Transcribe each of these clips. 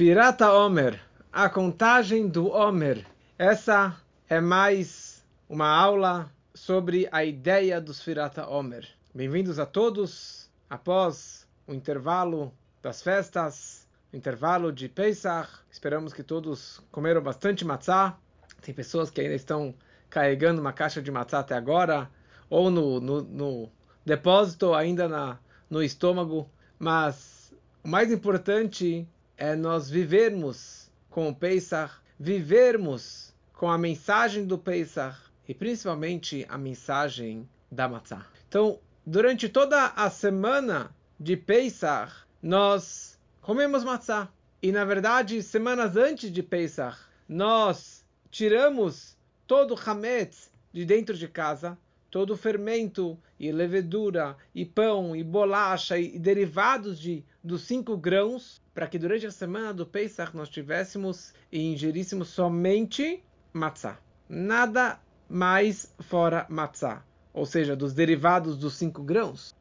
Sfirata Omer, a contagem do Omer. Essa é mais uma aula sobre a ideia do Sfirata Omer. Bem-vindos a todos após o intervalo das festas, intervalo de Pesach. Esperamos que todos comeram bastante matzá. Tem pessoas que ainda estão carregando uma caixa de matzá até agora, ou no, no, no depósito ainda na, no estômago. Mas o mais importante é nós vivermos com o Pesach, vivermos com a mensagem do Pesach e principalmente a mensagem da Matzah. Então, durante toda a semana de Pesach, nós comemos Matzah. E na verdade, semanas antes de Pesach, nós tiramos todo o Hametz de dentro de casa, todo o fermento e levedura e pão e bolacha e, derivados de dos cinco grãos, para que durante a semana do Pesach nós tivéssemos e ingeríssemos somente matzah. Nada mais fora matzah, ou seja, dos derivados dos cinco grãos.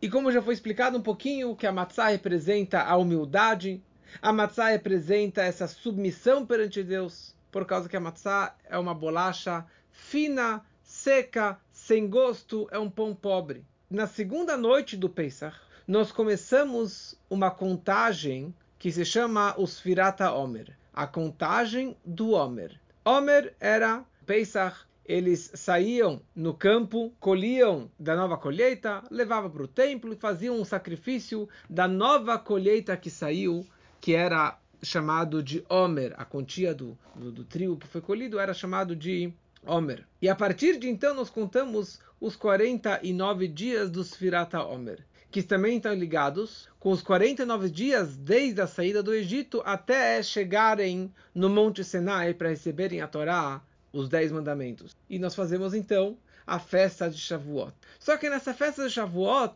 E como já foi explicado um pouquinho, que a matzah representa a humildade, a matzah representa essa submissão perante Deus, por causa que a matzah é uma bolacha fina, seca, sem gosto, é um pão pobre. Na segunda noite do Pesach, nós começamos uma contagem que se chama os Firata Omer, a contagem do Omer. Omer era Pesach, eles saíam no campo, colhiam da nova colheita, levavam para o templo e faziam um sacrifício da nova colheita que saiu, que era chamado de Omer, a quantia do, do, do trigo que foi colhido era chamado de Omer. E a partir de então nós contamos os 49 dias dos Firata Omer, que também estão ligados com os 49 dias desde a saída do Egito até chegarem no Monte Sinai para receberem a Torá, os 10 mandamentos. E nós fazemos então a festa de Shavuot. Só que nessa festa de Shavuot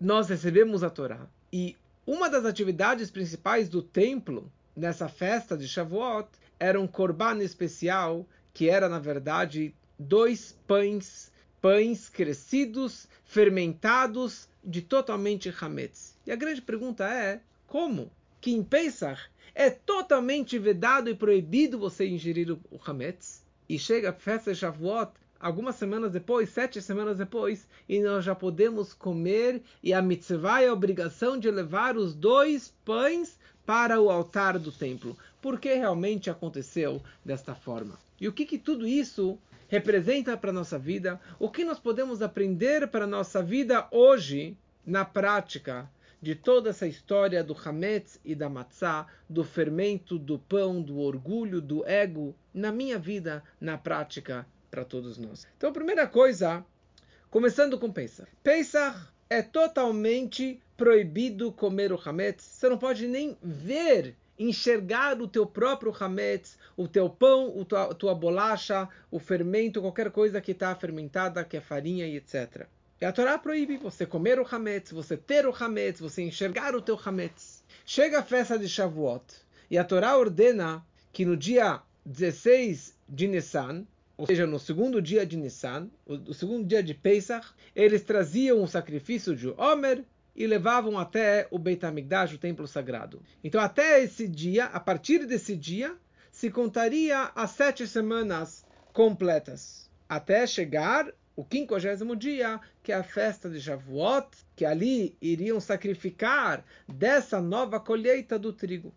nós recebemos a Torá. E uma das atividades principais do templo nessa festa de Shavuot era um korban especial que era na verdade dois pães, pães crescidos, fermentados de totalmente hametz. E a grande pergunta é: como que em Pesach é totalmente vedado e proibido você ingerir o hametz? E chega a festa de Shavuot, algumas semanas depois, sete semanas depois, e nós já podemos comer, e a mitzvah é a obrigação de levar os dois pães para o altar do templo. Por que realmente aconteceu desta forma? E o que, que tudo isso representa para a nossa vida? O que nós podemos aprender para a nossa vida hoje, na prática, de toda essa história do Hametz e da Matzah, do fermento, do pão, do orgulho, do ego, na minha vida, na prática, para todos nós. Então, a primeira coisa, começando com Pesach. Pesach é totalmente proibido comer o Hametz. Você não pode nem ver enxergar o teu próprio hametz, o teu pão, a tua, tua bolacha, o fermento, qualquer coisa que está fermentada, que é farinha e etc. E a Torá proíbe você comer o hametz, você ter o hametz, você enxergar o teu hametz. Chega a festa de Shavuot e a Torá ordena que no dia 16 de Nissan, ou seja, no segundo dia de Nissan, o, segundo dia de Pesach, eles traziam o sacrifício de Omer, e levavam até o Beit HaMikdash, o templo sagrado. Então, até esse dia, a partir desse dia, se contaria as sete semanas completas, até chegar o quinquagésimo dia, que é a festa de Shavuot, que ali iriam sacrificar dessa nova colheita do trigo.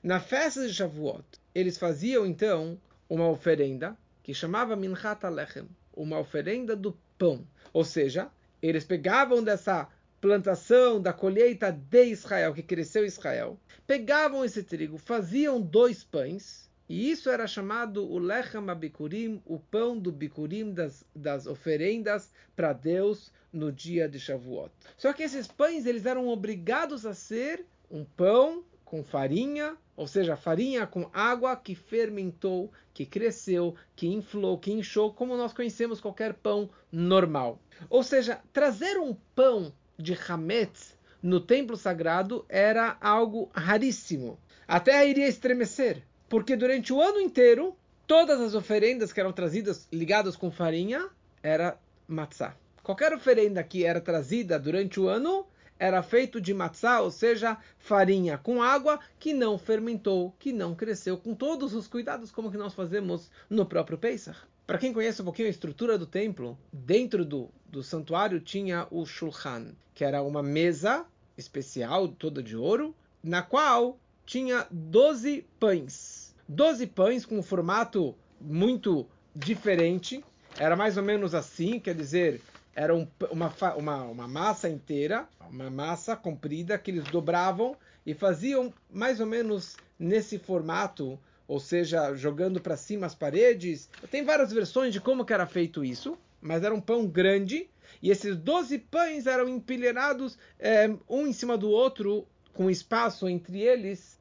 Na festa de Shavuot, eles faziam então uma oferenda que chamava Minchat Alechem, uma oferenda do pão. Ou seja, eles pegavam dessa plantação da colheita de Israel, que cresceu Israel, pegavam esse trigo, faziam dois pães, e isso era chamado o Lechem Abikurim, o pão do Bikurim das, das oferendas para Deus no dia de Shavuot. Só que esses pães eles eram obrigados a ser um pão com farinha, ou seja, farinha com água que fermentou, que cresceu, que inflou, que inchou, como nós conhecemos qualquer pão normal. Ou seja, trazer um pão de Hametz no templo sagrado era algo raríssimo. A terra iria estremecer, porque durante o ano inteiro, todas as oferendas que eram trazidas ligadas com farinha era matzah. Qualquer oferenda que era trazida durante o ano era feito de matzá, ou seja, farinha com água que não fermentou, que não cresceu, com todos os cuidados como que nós fazemos no próprio Pesach. Para quem conhece um pouquinho a estrutura do templo, dentro do, do santuário tinha o shulchan, que era uma mesa especial, toda de ouro, na qual tinha 12 pães. 12 pães com um formato muito diferente. Era mais ou menos assim, quer dizer, era um, uma, uma, uma massa inteira, uma massa comprida que eles dobravam e faziam mais ou menos nesse formato, ou seja, jogando para cima as paredes. Tem várias versões de como era feito isso, mas era um pão grande e esses 12 pães eram empilhados é, um em cima do outro, com espaço entre eles,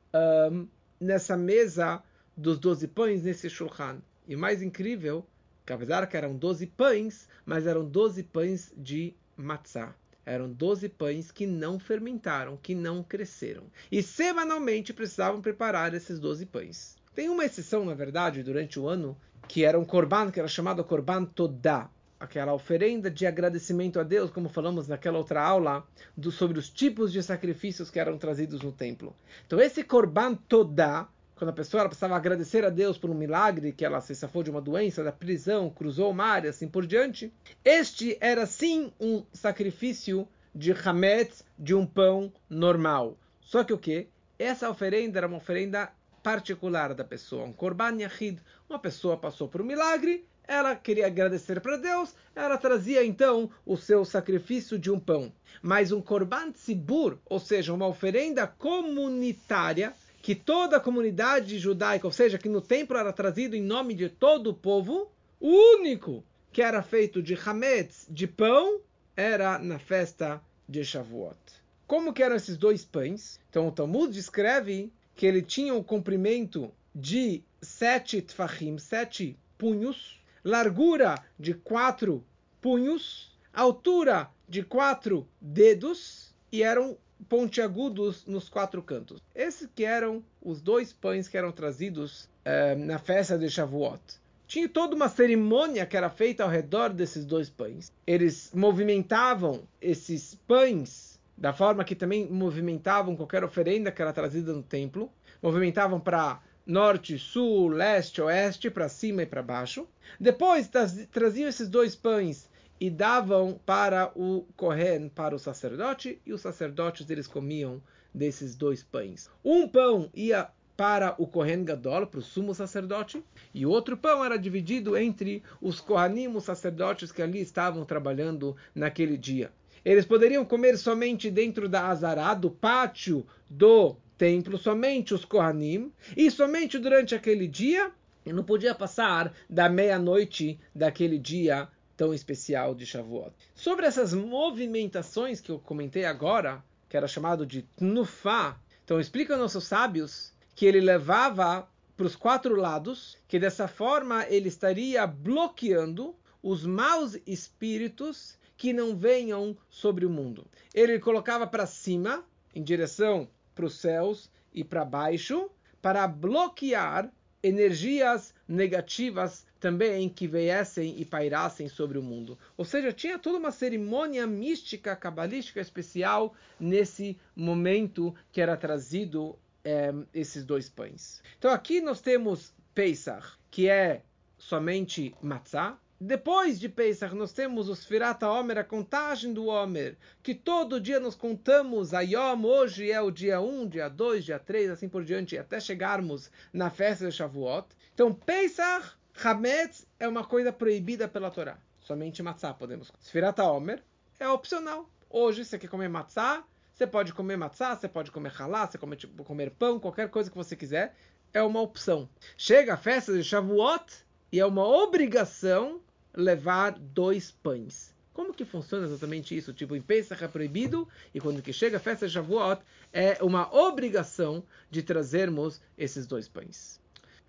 um, nessa mesa dos 12 pães, nesse shulchan. E mais incrível, que apesar que eram 12 pães, mas eram 12 pães de matzah. Eram 12 pães que não fermentaram, que não cresceram. E semanalmente precisavam preparar esses 12 pães. Tem uma exceção, na verdade, durante o ano, que era um korban, que era chamado korban todá, aquela oferenda de agradecimento a Deus, como falamos naquela outra aula, do, sobre os tipos de sacrifícios que eram trazidos no templo. Então esse korban todá, quando a pessoa precisava agradecer a Deus por um milagre, que ela se safou de uma doença, da prisão, cruzou o mar e assim por diante, este era sim um sacrifício de hametz, de um pão normal. Só que o que? Essa oferenda era uma oferenda particular da pessoa, um korban yahid. Uma pessoa passou por um milagre, ela queria agradecer para Deus, ela trazia então o seu sacrifício de um pão. Mas um korban tzibur, ou seja, uma oferenda comunitária, que toda a comunidade judaica, ou seja, que no templo era trazido em nome de todo o povo, o único que era feito de hametz, de pão, era na festa de Shavuot. Como que eram esses dois pães? Então o Talmud descreve que ele tinha um comprimento de sete tfachim, sete punhos, largura de quatro punhos, altura de quatro dedos e eram pontiagudos nos quatro cantos. Esses que eram os dois pães que eram trazidos eh, na festa de Shavuot. Tinha toda uma cerimônia que era feita ao redor desses dois pães. Eles movimentavam esses pães da forma que também movimentavam qualquer oferenda que era trazida no templo. Movimentavam para norte, sul, leste, oeste, para cima e para baixo. Depois traziam esses dois pães e davam para o Kohen, para o sacerdote, e os sacerdotes eles comiam desses dois pães. Um pão ia para o Kohen Gadol, para o sumo sacerdote, e o outro pão era dividido entre os Kohanim, os sacerdotes que ali estavam trabalhando naquele dia. Eles poderiam comer somente dentro da Azará, do pátio do templo, somente os Kohanim, e somente durante aquele dia, e não podia passar da meia-noite daquele dia tão especial de Shavuot. Sobre essas movimentações que eu comentei agora, que era chamado de Tnufá, então explica nossos sábios que ele levava para os quatro lados, que dessa forma ele estaria bloqueando os maus espíritos que não venham sobre o mundo. Ele colocava para cima, em direção para os céus e para baixo, para bloquear energias negativas também que viessem e pairassem sobre o mundo. Ou seja, tinha toda uma cerimônia mística, cabalística especial nesse momento que era trazido é, esses dois pães. Então aqui nós temos Pesach, que é somente matzah, depois de Pesach, nós temos os Firata Omer, a contagem do Omer, que todo dia nós contamos a Yom, hoje é o dia 1, dia 2, dia 3, assim por diante, até chegarmos na festa de Shavuot. Então, Pesach, Hametz, é uma coisa proibida pela Torá. Somente matzah podemos. Sfirata Omer é opcional. Hoje, você quer comer matzah, você pode comer matzah, você pode comer halá, você pode tipo, comer pão, qualquer coisa que você quiser. É uma opção. Chega a festa de Shavuot e é uma obrigação levar dois pães. Como que funciona exatamente isso? Tipo, em Pesach é proibido e quando que chega a festa de Shavuot é uma obrigação de trazermos esses dois pães.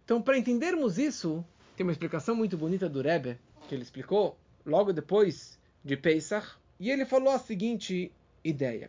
Então, para entendermos isso, tem uma explicação muito bonita do Rebbe, que ele explicou logo depois de Pesach, e ele falou a seguinte ideia.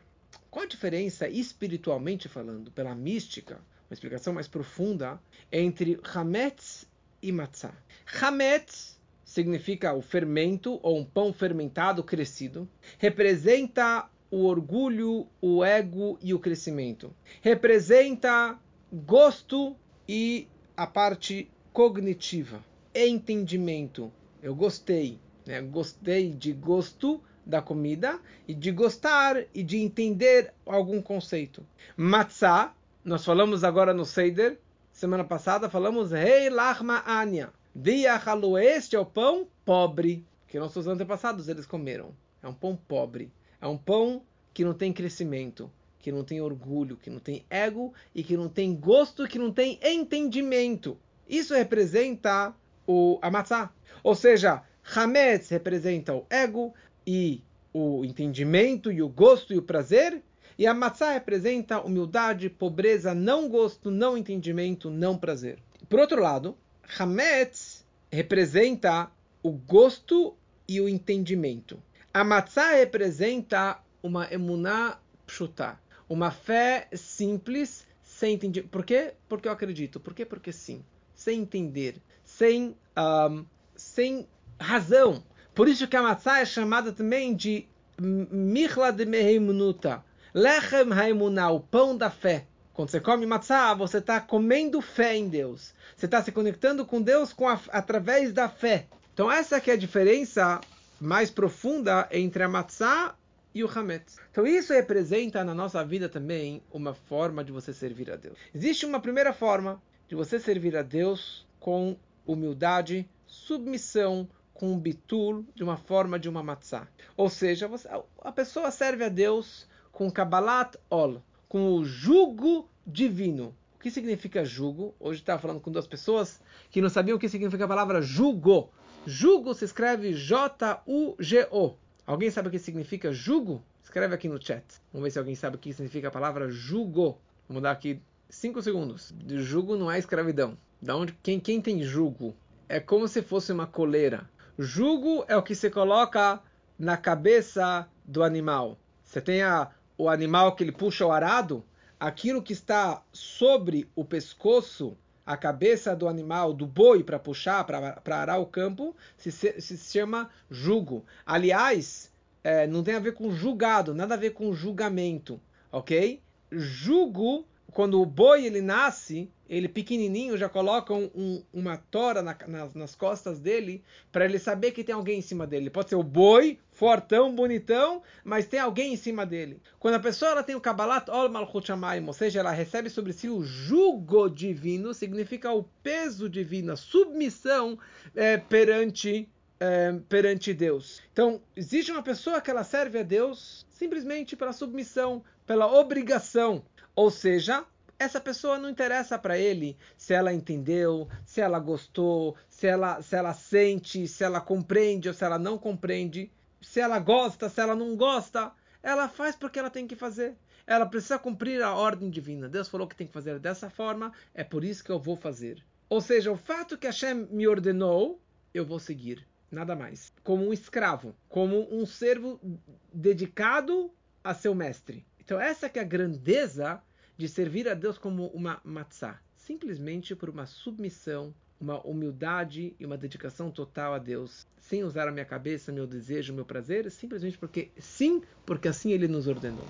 Qual a diferença, espiritualmente falando, pela mística, uma explicação mais profunda, entre Hametz e Matzah? Hametz significa o fermento ou um pão fermentado crescido, representa o orgulho, o ego e o crescimento. Representa gosto e a parte cognitiva, entendimento. Eu gostei, né? Gostei de gosto da comida e de gostar e de entender algum conceito. Matzah, nós falamos agora no Seider, semana passada falamos Rei Lachma Anya. Diachalu, este é o pão pobre que nossos antepassados eles comeram. É um pão pobre. É um pão que não tem crescimento, que não tem orgulho, que não tem ego e que não tem gosto, que não tem entendimento. Isso representa o a matzah. Ou seja, Hametz representa o ego e o entendimento e o gosto e o prazer, e a matzah representa humildade, pobreza, não gosto, não entendimento, não prazer. Por outro lado, Hametz representa o gosto e o entendimento. A matzah representa uma emuná pshutá, uma fé simples, sem entender. Por quê? Porque eu acredito. Por quê? Porque sim. Sem entender, sem, um, sem razão. Por isso que a matzah é chamada também de michla de meheimunuta, lechem haimuná, o pão da fé. Quando você come matzah, você está comendo fé em Deus. Você está se conectando com Deus com a, através da fé. Então essa que é a diferença mais profunda entre a matzah e o hametz. Então isso representa na nossa vida também uma forma de você servir a Deus. Existe uma primeira forma de você servir a Deus com humildade, submissão, com bitul, de uma forma de uma matzah. Ou seja, você, a pessoa serve a Deus com Kabbalat Ol, com o jugo divino. O que significa jugo? Hoje estava falando com duas pessoas que não sabiam o que significa a palavra jugo. Jugo se escreve J-U-G-O. Alguém sabe o que significa jugo? Escreve aqui no chat. Vamos ver se alguém sabe o que significa a palavra jugo. Vamos dar aqui cinco segundos. Jugo não é escravidão. Da onde quem, quem tem jugo? É como se fosse uma coleira. Jugo é o que se coloca na cabeça do animal. Você tem a, o animal que ele puxa o arado, aquilo que está sobre o pescoço a cabeça do animal, do boi, para puxar, para arar o campo, se, se, chama jugo. Aliás, é, não tem a ver com julgado, nada a ver com julgamento, ok? Jugo, quando o boi ele nasce, ele pequenininho já colocam um, uma tora na, nas, nas, costas dele para ele saber que tem alguém em cima dele. Pode ser o boi, fortão, bonitão, mas tem alguém em cima dele. Quando a pessoa ela tem o Kabbalat Ol Malchut ou seja, ela recebe sobre si o jugo divino, significa o peso divino, a submissão é, perante é, perante Deus. Então, existe uma pessoa que ela serve a Deus simplesmente pela submissão, pela obrigação. Ou seja, essa pessoa não interessa para ele se ela entendeu, se ela gostou, se ela, se ela sente, se ela compreende ou se ela não compreende, se ela gosta, se ela não gosta. Ela faz porque ela tem que fazer. Ela precisa cumprir a ordem divina. Deus falou que tem que fazer dessa forma, é por isso que eu vou fazer. Ou seja, o fato que Hashem me ordenou, eu vou seguir. Nada mais. Como um escravo, como um servo dedicado a seu mestre. Então essa que é a grandeza de servir a Deus como uma matzah, simplesmente por uma submissão, uma humildade e uma dedicação total a Deus, sem usar a minha cabeça, meu desejo, meu prazer, simplesmente porque sim, porque assim Ele nos ordenou.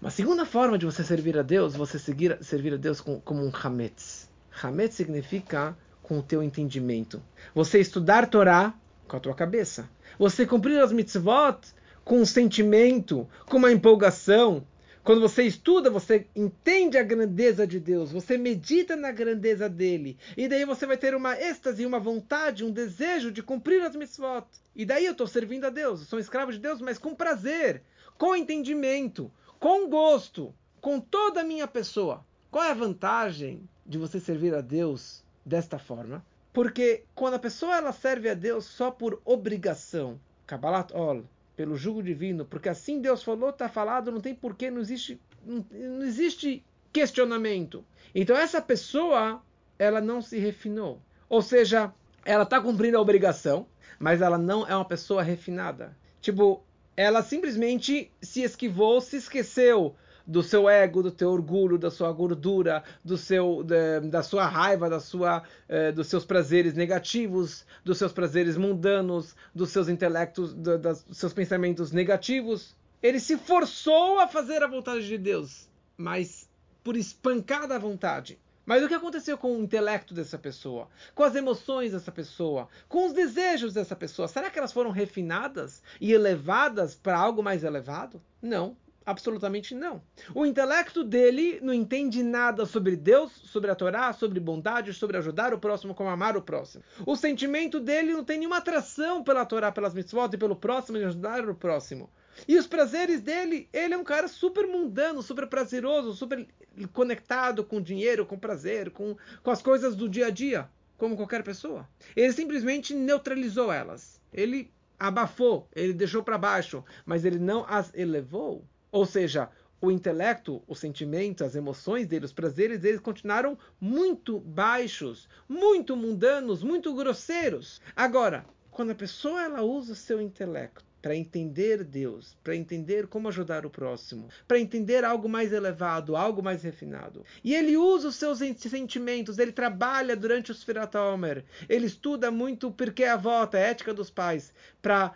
Uma segunda forma de você servir a Deus, você seguir, servir a Deus com, como um hametz. Hametz significa com o teu entendimento. Você estudar Torá com a tua cabeça. Você cumprir as mitzvot com um sentimento, com uma empolgação, quando você estuda, você entende a grandeza de Deus, você medita na grandeza dele, e daí você vai ter uma êxtase, uma vontade, um desejo de cumprir as mitzvot. E daí eu estou servindo a Deus, eu sou um escravo de Deus, mas com prazer, com entendimento, com gosto, com toda a minha pessoa. Qual é a vantagem de você servir a Deus desta forma? Porque quando a pessoa ela serve a Deus só por obrigação, Kabbalat Ol, pelo jugo divino, porque assim Deus falou, está falado, não tem porquê, não existe, não, não existe questionamento. Então essa pessoa, ela não se refinou. Ou seja, ela está cumprindo a obrigação, mas ela não é uma pessoa refinada. Tipo, ela simplesmente se esquivou, se esqueceu do seu ego, do teu orgulho, da sua gordura, do seu, da, da sua raiva, da sua, eh, dos seus prazeres negativos, dos seus prazeres mundanos, dos seus intelectos, do, dos seus pensamentos negativos. Ele se forçou a fazer a vontade de Deus, mas por espancada vontade. Mas o que aconteceu com o intelecto dessa pessoa? Com as emoções dessa pessoa? Com os desejos dessa pessoa? Será que elas foram refinadas e elevadas para algo mais elevado? Não. Absolutamente não. O intelecto dele não entende nada sobre Deus, sobre a Torá, sobre bondade, sobre ajudar o próximo, como amar o próximo. O sentimento dele não tem nenhuma atração pela Torá, pelas mitzvot e pelo próximo e ajudar o próximo. E os prazeres dele, ele é um cara super mundano, super prazeroso, super conectado com dinheiro, com prazer, com, com as coisas do dia a dia, como qualquer pessoa. Ele simplesmente neutralizou elas. Ele abafou, ele deixou para baixo, mas ele não as elevou. Ou seja, o intelecto, os sentimentos, as emoções dele, os prazeres deles continuaram muito baixos, muito mundanos, muito grosseiros. Agora, quando a pessoa ela usa o seu intelecto para entender Deus, para entender como ajudar o próximo, para entender algo mais elevado, algo mais refinado. E ele usa os seus sentimentos, ele trabalha durante os Firat Omer, ele estuda muito porque a volta, a ética dos pais, para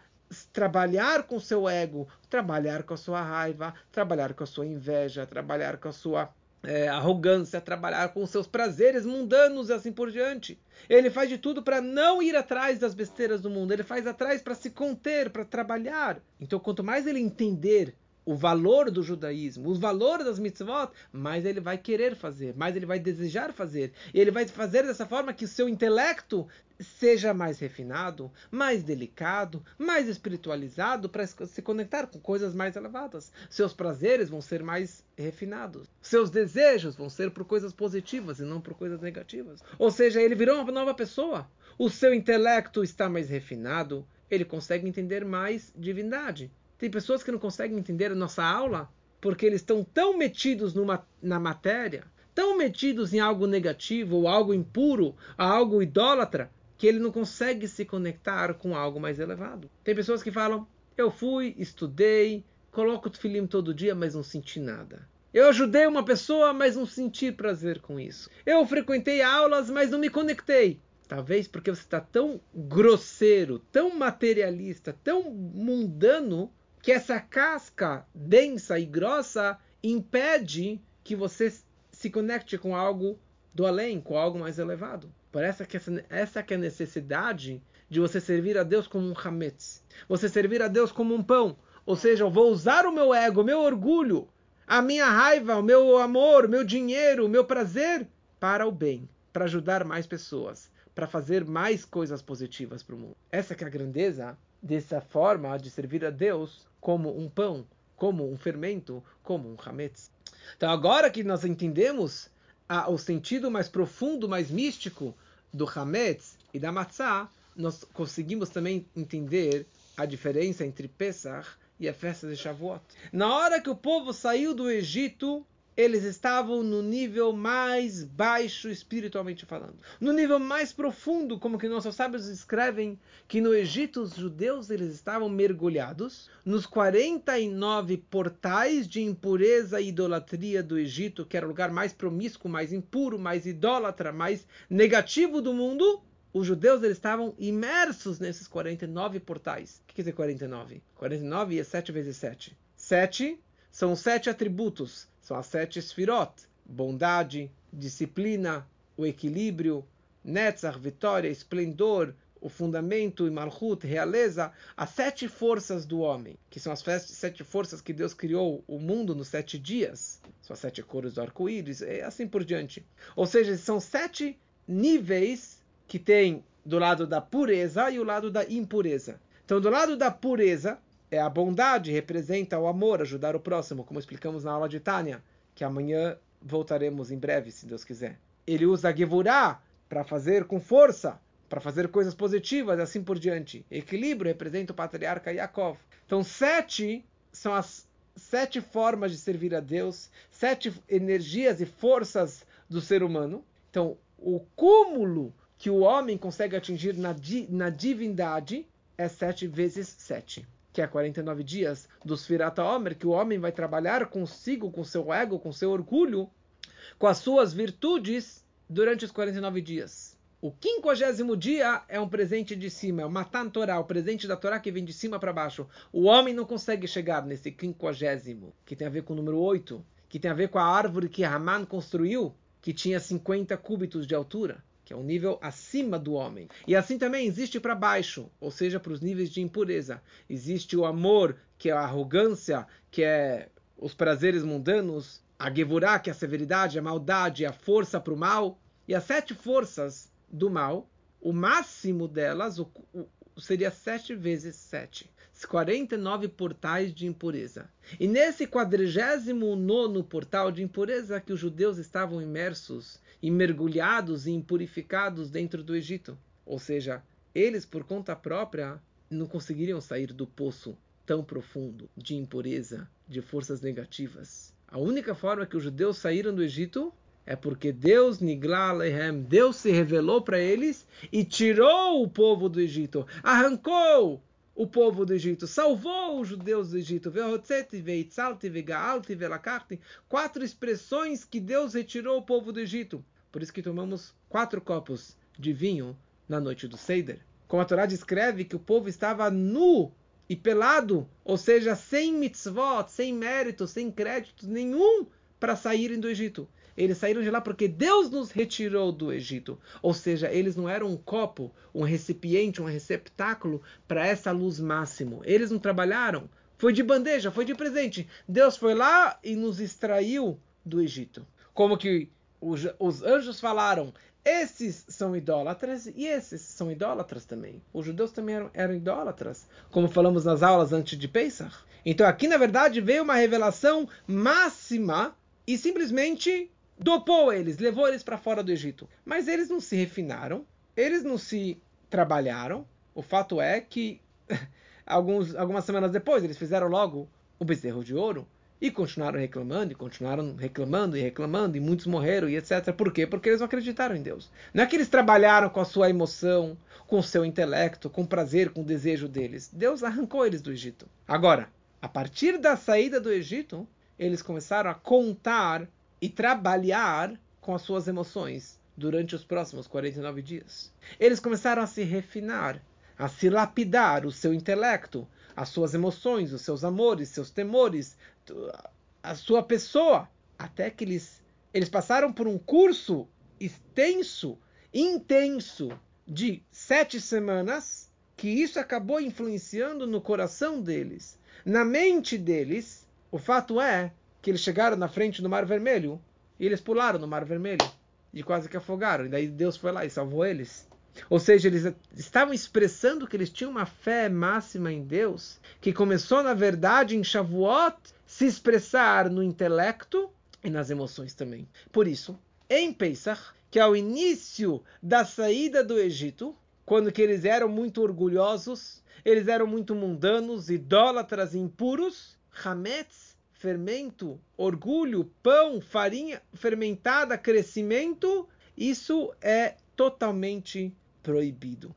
trabalhar com seu ego, trabalhar com a sua raiva, trabalhar com a sua inveja, trabalhar com a sua é, arrogância, trabalhar com seus prazeres mundanos e assim por diante. Ele faz de tudo para não ir atrás das besteiras do mundo, ele faz atrás para se conter, para trabalhar. Então, quanto mais ele entender o valor do judaísmo, o valor das mitzvot, mais ele vai querer fazer, mais ele vai desejar fazer. E ele vai fazer dessa forma que o seu intelecto seja mais refinado, mais delicado, mais espiritualizado para se conectar com coisas mais elevadas. Seus prazeres vão ser mais refinados. Seus desejos vão ser por coisas positivas e não por coisas negativas. Ou seja, ele virou uma nova pessoa. O seu intelecto está mais refinado, ele consegue entender mais divindade. Tem pessoas que não conseguem entender a nossa aula porque eles estão tão metidos numa, na matéria, tão metidos em algo negativo, ou algo impuro, algo idólatra, que ele não consegue se conectar com algo mais elevado. Tem pessoas que falam: Eu fui, estudei, coloco o tefilim todo dia, mas não senti nada. Eu ajudei uma pessoa, mas não senti prazer com isso. Eu frequentei aulas, mas não me conectei. Talvez porque você está tão grosseiro, tão materialista, tão mundano, que essa casca densa e grossa impede que você se conecte com algo do além, com algo mais elevado. Por essa que essa, essa que é a necessidade de você servir a Deus como um hametz. Você servir a Deus como um pão. Ou seja, eu vou usar o meu ego, o meu orgulho, a minha raiva, o meu amor, o meu dinheiro, o meu prazer para o bem, para ajudar mais pessoas, para fazer mais coisas positivas para o mundo. Essa que é a grandeza dessa forma de servir a Deus como um pão, como um fermento, como um hametz. Então, agora que nós entendemos a, o sentido mais profundo, mais místico do hametz e da matzah, nós conseguimos também entender a diferença entre Pesach e a festa de Shavuot. Na hora que o povo saiu do Egito, eles estavam no nível mais baixo espiritualmente falando. No nível mais profundo, como que nossos sábios escrevem que no Egito os judeus eles estavam mergulhados nos 49 portais de impureza e idolatria do Egito, que era o lugar mais promíscuo, mais impuro, mais idólatra, mais negativo do mundo. Os judeus eles estavam imersos nesses 49 portais. O que quer dizer 49? 49 é 7 vezes 7. 7 são sete atributos são as sete Sfirot: bondade, disciplina, o equilíbrio, Netzach, vitória, esplendor, o fundamento e Malchut, realeza, as sete forças do homem, que são as sete forças que Deus criou o mundo nos sete dias, são as sete cores do arco-íris, e assim por diante. Ou seja, são sete níveis que tem do lado da pureza e o lado da impureza. Então, do lado da pureza, é a bondade, representa o amor, ajudar o próximo, como explicamos na aula de Tânia, que amanhã voltaremos em breve, se Deus quiser. Ele usa a Gevurah para fazer com força, para fazer coisas positivas assim por diante. Equilíbrio representa o patriarca Yaakov. Então, sete são as sete formas de servir a Deus, sete energias e forças do ser humano. Então, o cúmulo que o homem consegue atingir na, di na divindade é sete vezes sete que é 49 dias dos Firata Omer, que o homem vai trabalhar consigo, com seu ego, com seu orgulho, com as suas virtudes durante os 49 dias. O quinquagésimo dia é um presente de cima, é o Matan Torah, o presente da Torá que vem de cima para baixo. O homem não consegue chegar nesse quinquagésimo, que tem a ver com o número 8, que tem a ver com a árvore que Haman construiu, que tinha 50 cúbitos de altura, que é um nível acima do homem. E assim também existe para baixo, ou seja, para os níveis de impureza. Existe o amor, que é a arrogância, que é os prazeres mundanos, a Gevurah, que é a severidade, a maldade, a força para o mal, e as sete forças do mal, o máximo delas o, o, seria sete vezes sete. 49 portais de impureza. E nesse 49 portal de impureza que os judeus estavam imersos e mergulhados e impurificados dentro do Egito. Ou seja, eles por conta própria não conseguiriam sair do poço tão profundo de impureza, de forças negativas. A única forma que os judeus saíram do Egito é porque Deus, Deus se revelou para eles e tirou o povo do Egito, arrancou o povo do Egito, salvou os judeus do Egito. Quatro expressões que Deus retirou o povo do Egito. Por isso que tomamos quatro copos de vinho na noite do Seider. Como a Torá descreve que o povo estava nu e pelado, ou seja, sem mitzvot, sem mérito, sem crédito nenhum para saírem do Egito. Eles saíram de lá porque Deus nos retirou do Egito. Ou seja, eles não eram um copo, um recipiente, um receptáculo para essa luz máximo. Eles não trabalharam. Foi de bandeja, foi de presente. Deus foi lá e nos extraiu do Egito. Como que os, os anjos falaram, esses são idólatras e esses são idólatras também. Os judeus também eram, eram, idólatras, como falamos nas aulas antes de Pesach. Então aqui, na verdade, veio uma revelação máxima e simplesmente dopou eles, levou eles para fora do Egito. Mas eles não se refinaram, eles não se trabalharam. O fato é que alguns, algumas semanas depois eles fizeram logo o bezerro de ouro e continuaram reclamando, e continuaram reclamando e reclamando, e muitos morreram e etc. Por quê? Porque eles não acreditaram em Deus. Não é que eles trabalharam com a sua emoção, com o seu intelecto, com o prazer, com o desejo deles. Deus arrancou eles do Egito. Agora, a partir da saída do Egito, eles começaram a contar e trabalhar com as suas emoções durante os próximos 49 dias. Eles começaram a se refinar, a se lapidar o seu intelecto, as suas emoções, os seus amores, seus temores, a sua pessoa, até que eles eles passaram por um curso extenso, intenso de sete semanas, que isso acabou influenciando no coração deles, na mente deles. O fato é que eles chegaram na frente do Mar Vermelho e eles pularam no Mar Vermelho e quase que afogaram. E daí Deus foi lá e salvou eles. Ou seja, eles estavam expressando que eles tinham uma fé máxima em Deus, que começou, na verdade, em Shavuot, se expressar no intelecto e nas emoções também. Por isso, em Pesach, que é o início da saída do Egito, quando que eles eram muito orgulhosos, eles eram muito mundanos, idólatras, impuros, Hametz fermento, orgulho, pão, farinha fermentada, crescimento, isso é totalmente proibido.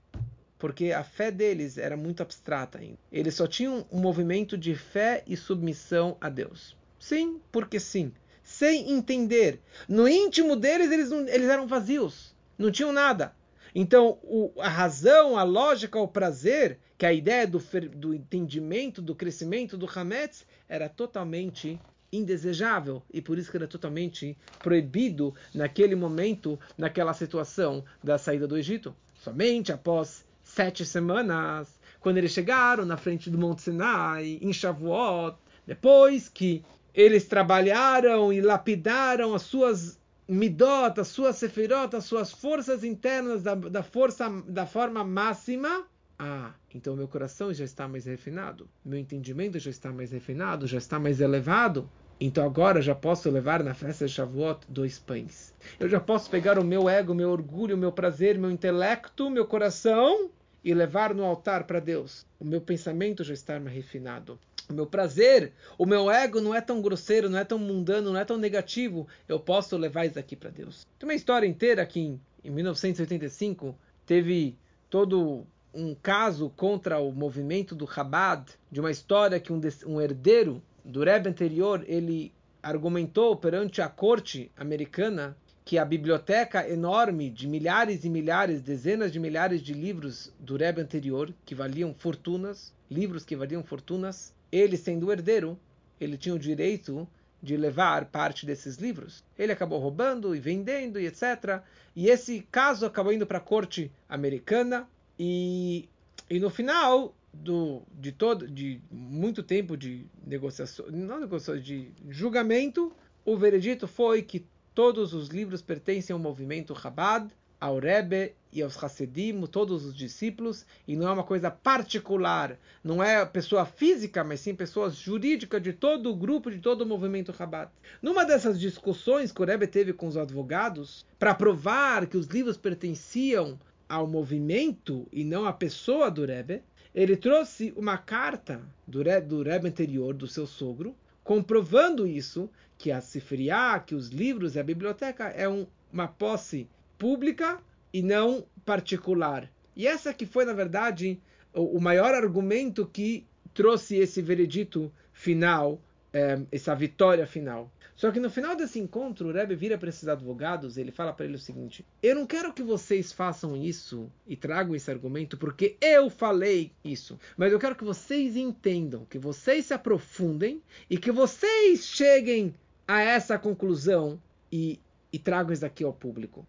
Porque a fé deles era muito abstrata ainda. Eles só tinham um movimento de fé e submissão a Deus. Sim, porque sim. Sem entender. No íntimo deles, eles, não, eles eram vazios. Não tinham nada. Então, o, a razão, a lógica, o prazer, que é a ideia do, do entendimento, do crescimento do Hametz, era totalmente indesejável e por isso que era totalmente proibido naquele momento, naquela situação da saída do Egito. Somente após sete semanas, quando eles chegaram na frente do Monte Sinai, em Shavuot, depois que eles trabalharam e lapidaram as suas midot, as suas sefirot, as suas forças internas da, da força da forma máxima, ah, então meu coração já está mais refinado, meu entendimento já está mais refinado, já está mais elevado. Então agora já posso levar na festa de Shavuot dois pães. Eu já posso pegar o meu ego, meu orgulho, meu prazer, meu intelecto, meu coração e levar no altar para Deus. O meu pensamento já está mais refinado. O meu prazer, o meu ego não é tão grosseiro, não é tão mundano, não é tão negativo. Eu posso levar isso aqui para Deus. Tem uma história inteira que em, em 1985 teve todo um caso contra o movimento do Chabad, de uma história que um, um herdeiro do Rebbe anterior, ele argumentou perante a corte americana que a biblioteca enorme de milhares e milhares, dezenas de milhares de livros do Rebbe anterior, que valiam fortunas, livros que valiam fortunas, ele sendo herdeiro, ele tinha o direito de levar parte desses livros. Ele acabou roubando e vendendo e etc. E esse caso acabou indo para a corte americana e, e no final do, de todo de muito tempo de negociação, não negociação, de julgamento, o veredito foi que todos os livros pertencem ao movimento Chabad ao Rebbe e aos Hassidim, todos os discípulos, e não é uma coisa particular, não é pessoa física, mas sim pessoas jurídicas de todo o grupo, de todo o movimento Chabad. Numa dessas discussões que o Rebbe teve com os advogados, para provar que os livros pertenciam ao movimento e não à pessoa do Rebbe, ele trouxe uma carta do Rebbe, do Rebbe anterior, do seu sogro, comprovando isso, que a Sifriá, que os livros e a biblioteca é um, uma posse pública e não particular. E essa que foi, na verdade, o, o maior argumento que trouxe esse veredito final, é, essa vitória final. Só que no final desse encontro, o Rebbe vira para esses advogados e ele fala para ele o seguinte: Eu não quero que vocês façam isso e tragam esse argumento porque eu falei isso, mas eu quero que vocês entendam, que vocês se aprofundem e que vocês cheguem a essa conclusão e, e tragam isso aqui ao público.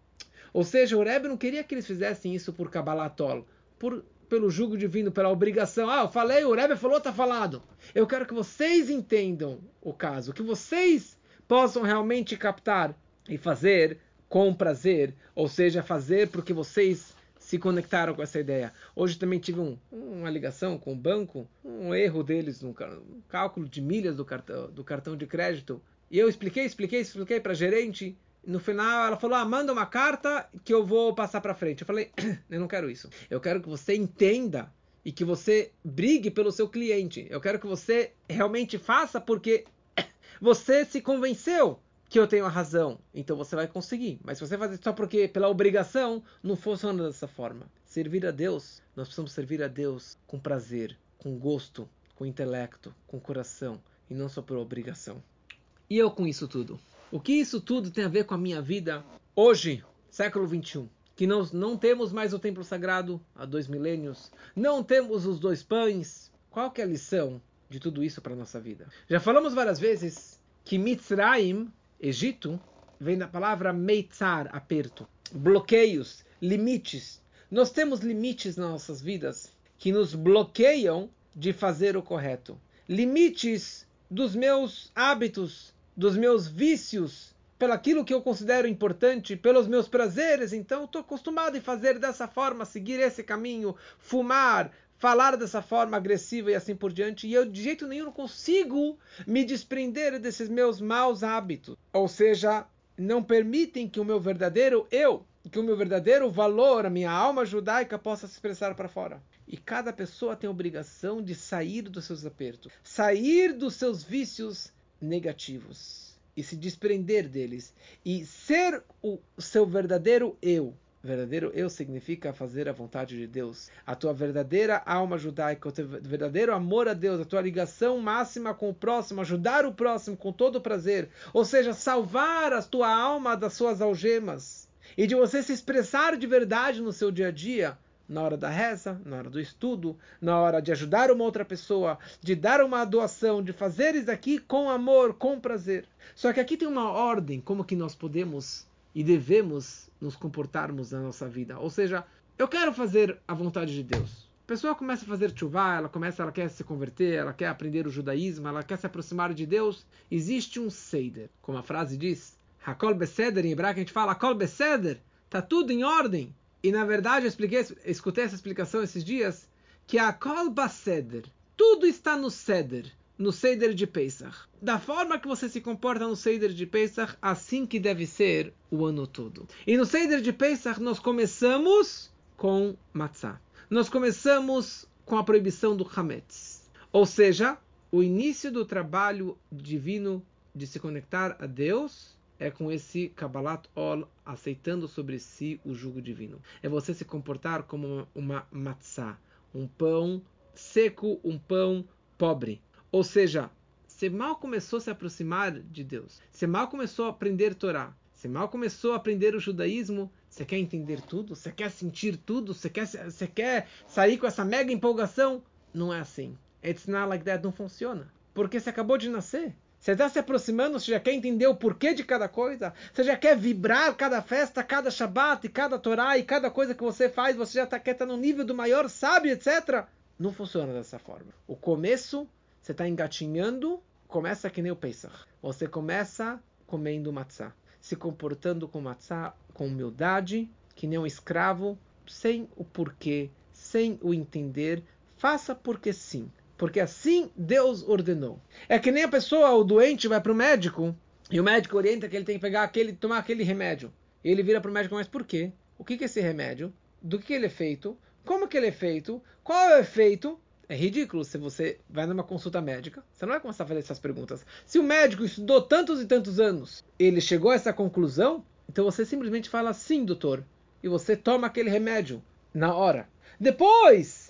Ou seja, o Rebbe não queria que eles fizessem isso por Kabbalatol, por pelo jugo divino, pela obrigação. Ah, eu falei, o Rebbe falou, está falado. Eu quero que vocês entendam o caso, que vocês possam realmente captar e fazer com prazer, ou seja, fazer porque vocês se conectaram com essa ideia. Hoje também tive um, uma ligação com o banco, um erro deles no cálculo de milhas do cartão, do cartão de crédito. E eu expliquei, expliquei, expliquei para gerente no final ela falou: ah, manda uma carta que eu vou passar para frente. Eu falei: eu não quero isso. Eu quero que você entenda e que você brigue pelo seu cliente. Eu quero que você realmente faça porque você se convenceu que eu tenho a razão. Então você vai conseguir. Mas se você fazer só porque pela obrigação, não funciona dessa forma. Servir a Deus, nós precisamos servir a Deus com prazer, com gosto, com intelecto, com coração e não só por obrigação. E eu com isso tudo. O que isso tudo tem a ver com a minha vida hoje, século 21? Que nós não temos mais o templo sagrado há dois milênios, não temos os dois pães. Qual que é a lição de tudo isso para a nossa vida? Já falamos várias vezes que Mitzrayim, Egito, vem da palavra meitzar, aperto, bloqueios, limites. Nós temos limites nas nossas vidas que nos bloqueiam de fazer o correto. Limites dos meus hábitos, dos meus vícios, pelo aquilo que eu considero importante, pelos meus prazeres, então estou acostumado a fazer dessa forma, seguir esse caminho, fumar, falar dessa forma agressiva e assim por diante, e eu de jeito nenhum consigo me desprender desses meus maus hábitos. Ou seja, não permitem que o meu verdadeiro eu, que o meu verdadeiro valor, a minha alma judaica possa se expressar para fora. E cada pessoa tem a obrigação de sair dos seus apertos, sair dos seus vícios negativos e se desprender deles e ser o seu verdadeiro eu. Verdadeiro eu significa fazer a vontade de Deus. A tua verdadeira alma judaica, o teu verdadeiro amor a Deus, a tua ligação máxima com o próximo, ajudar o próximo com todo o prazer. Ou seja, salvar a tua alma das suas algemas. E de você se expressar de verdade no seu dia a dia na hora da reza, na hora do estudo, na hora de ajudar uma outra pessoa, de dar uma doação, de fazer isso aqui com amor, com prazer. Só que aqui tem uma ordem como que nós podemos e devemos nos comportarmos na nossa vida. Ou seja, eu quero fazer a vontade de Deus. A pessoa começa a fazer chuva, ela começa, ela quer se converter, ela quer aprender o judaísmo, ela quer se aproximar de Deus. Existe um seider, como a frase diz, Hakol Beseder, em hebraico a gente fala Hakol Beseder, está tudo em ordem. E na verdade eu expliquei, escutei essa explicação esses dias, que a Kol Baseder, tudo está no Seder, no Seder de Pesach. Da forma que você se comporta no Seder de Pesach, assim que deve ser o ano todo. E no Seder de Pesach nós começamos com Matzah. Nós começamos com a proibição do Hametz. Ou seja, o início do trabalho divino de se conectar a Deus é com esse Kabbalat Ol aceitando sobre si o jugo divino. É você se comportar como uma, matzah, um pão seco, um pão pobre. Ou seja, você mal começou a se aproximar de Deus, você mal começou a aprender Torá, Você mal começou a aprender o judaísmo, você quer entender tudo, você quer sentir tudo, você quer, você quer sair com essa mega empolgação. Não é assim. It's not like that, não funciona. Porque você acabou de nascer. Você está se aproximando, você já quer entender o porquê de cada coisa, você já quer vibrar cada festa, cada Shabat, e cada Torá e cada coisa que você faz, você já tá, quer estar no nível do maior sábio, etc. Não funciona dessa forma. O começo, você está engatinhando, começa que nem o Pesach. Você começa comendo matzah, se comportando com matzah com humildade, que nem um escravo, sem o porquê, sem o entender, faça porque sim porque assim Deus ordenou. É que nem a pessoa, o doente, vai para o médico e o médico orienta que ele tem que pegar aquele, tomar aquele remédio. E ele vira para o médico, mas por quê? O que, que é esse remédio? Do que, ele é feito? Como que ele é feito? Qual é o efeito? É ridículo se você vai numa consulta médica, você não vai começar a fazer essas perguntas. Se o médico estudou tantos e tantos anos, ele chegou a essa conclusão, então você simplesmente fala sim, doutor, e você toma aquele remédio na hora. Depois,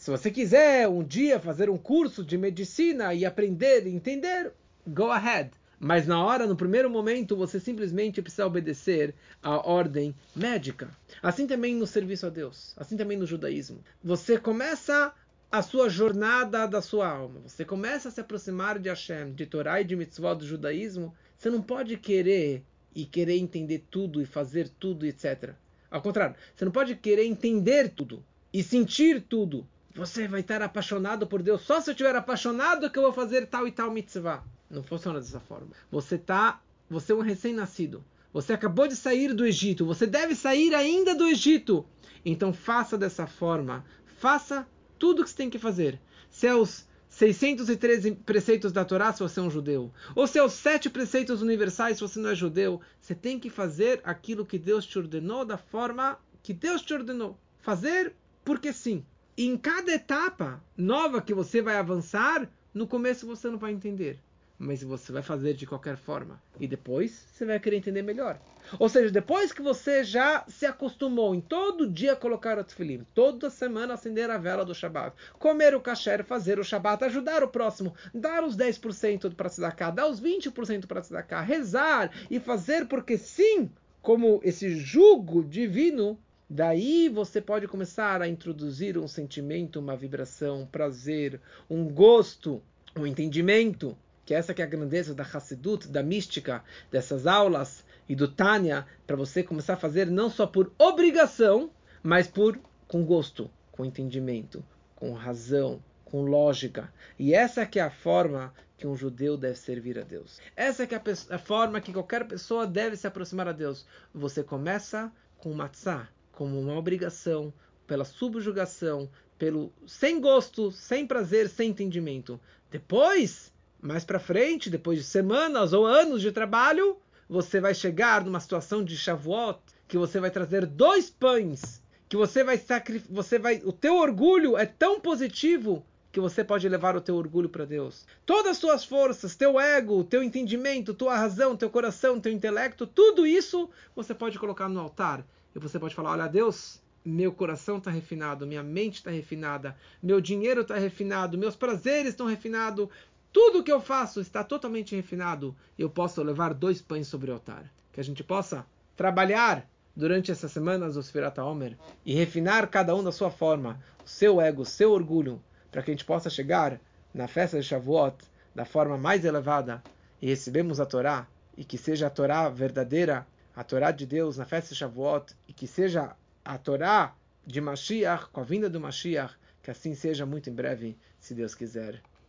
se você quiser um dia fazer um curso de medicina e aprender e entender, go ahead. Mas na hora, no primeiro momento, você simplesmente precisa obedecer à ordem médica. Assim também no serviço a Deus, assim também no judaísmo. Você começa a sua jornada da sua alma. Você começa a se aproximar de Hashem, de Torá e de Mitzvot do judaísmo. Você não pode querer e querer entender tudo e fazer tudo, etc. Ao contrário, você não pode querer entender tudo e sentir tudo você vai estar apaixonado por Deus. Só se eu estiver apaixonado que eu vou fazer tal e tal mitzvah. Não funciona dessa forma. Você tá, você é um recém-nascido. Você acabou de sair do Egito. Você deve sair ainda do Egito. Então faça dessa forma. Faça tudo o que você tem que fazer. Seus 613 preceitos da Torá se você é um judeu. Ou seus sete preceitos universais se você não é judeu. Você tem que fazer aquilo que Deus te ordenou da forma que Deus te ordenou. Fazer porque sim em cada etapa nova que você vai avançar, no começo você não vai entender. Mas você vai fazer de qualquer forma. E depois você vai querer entender melhor. Ou seja, depois que você já se acostumou em todo dia colocar o tefilim, toda semana acender a vela do Shabat, comer o kasher, fazer o Shabat, ajudar o próximo, dar os 10% para se dar dar os 20% para se dar rezar e fazer porque sim, como esse jugo divino Daí você pode começar a introduzir um sentimento, uma vibração, um prazer, um gosto, um entendimento, que essa que é a grandeza da Hassidut, da mística, dessas aulas e do Tânia, para você começar a fazer não só por obrigação, mas por com gosto, com entendimento, com razão, com lógica. E essa que é a forma que um judeu deve servir a Deus. Essa que é a, a forma que qualquer pessoa deve se aproximar a Deus. Você começa com matzah, como uma obrigação, pela subjugação, pelo sem gosto, sem prazer, sem entendimento. Depois, mais para frente, depois de semanas ou anos de trabalho, você vai chegar numa situação de Shavuot, que você vai trazer dois pães, que você vai sacrificar, você vai, o teu orgulho é tão positivo que você pode levar o teu orgulho para Deus. Todas as suas forças, teu ego, teu entendimento, tua razão, teu coração, teu intelecto, tudo isso você pode colocar no altar e você pode falar: Olha, Deus, meu coração está refinado, minha mente está refinada, meu dinheiro está refinado, meus prazeres estão refinados, tudo que eu faço está totalmente refinado. Eu posso levar dois pães sobre o altar. Que a gente possa trabalhar durante essas semanas do Sfirata Omer e refinar cada um da sua forma, o seu ego, o seu orgulho, para que a gente possa chegar na festa de Shavuot da forma mais elevada e recebemos a Torá e que seja a Torá verdadeira a Torá de Deus na festa de Shavuot e que seja a Torá de Mashiach, com a vinda do Mashiach, que assim seja muito em breve, se Deus quiser.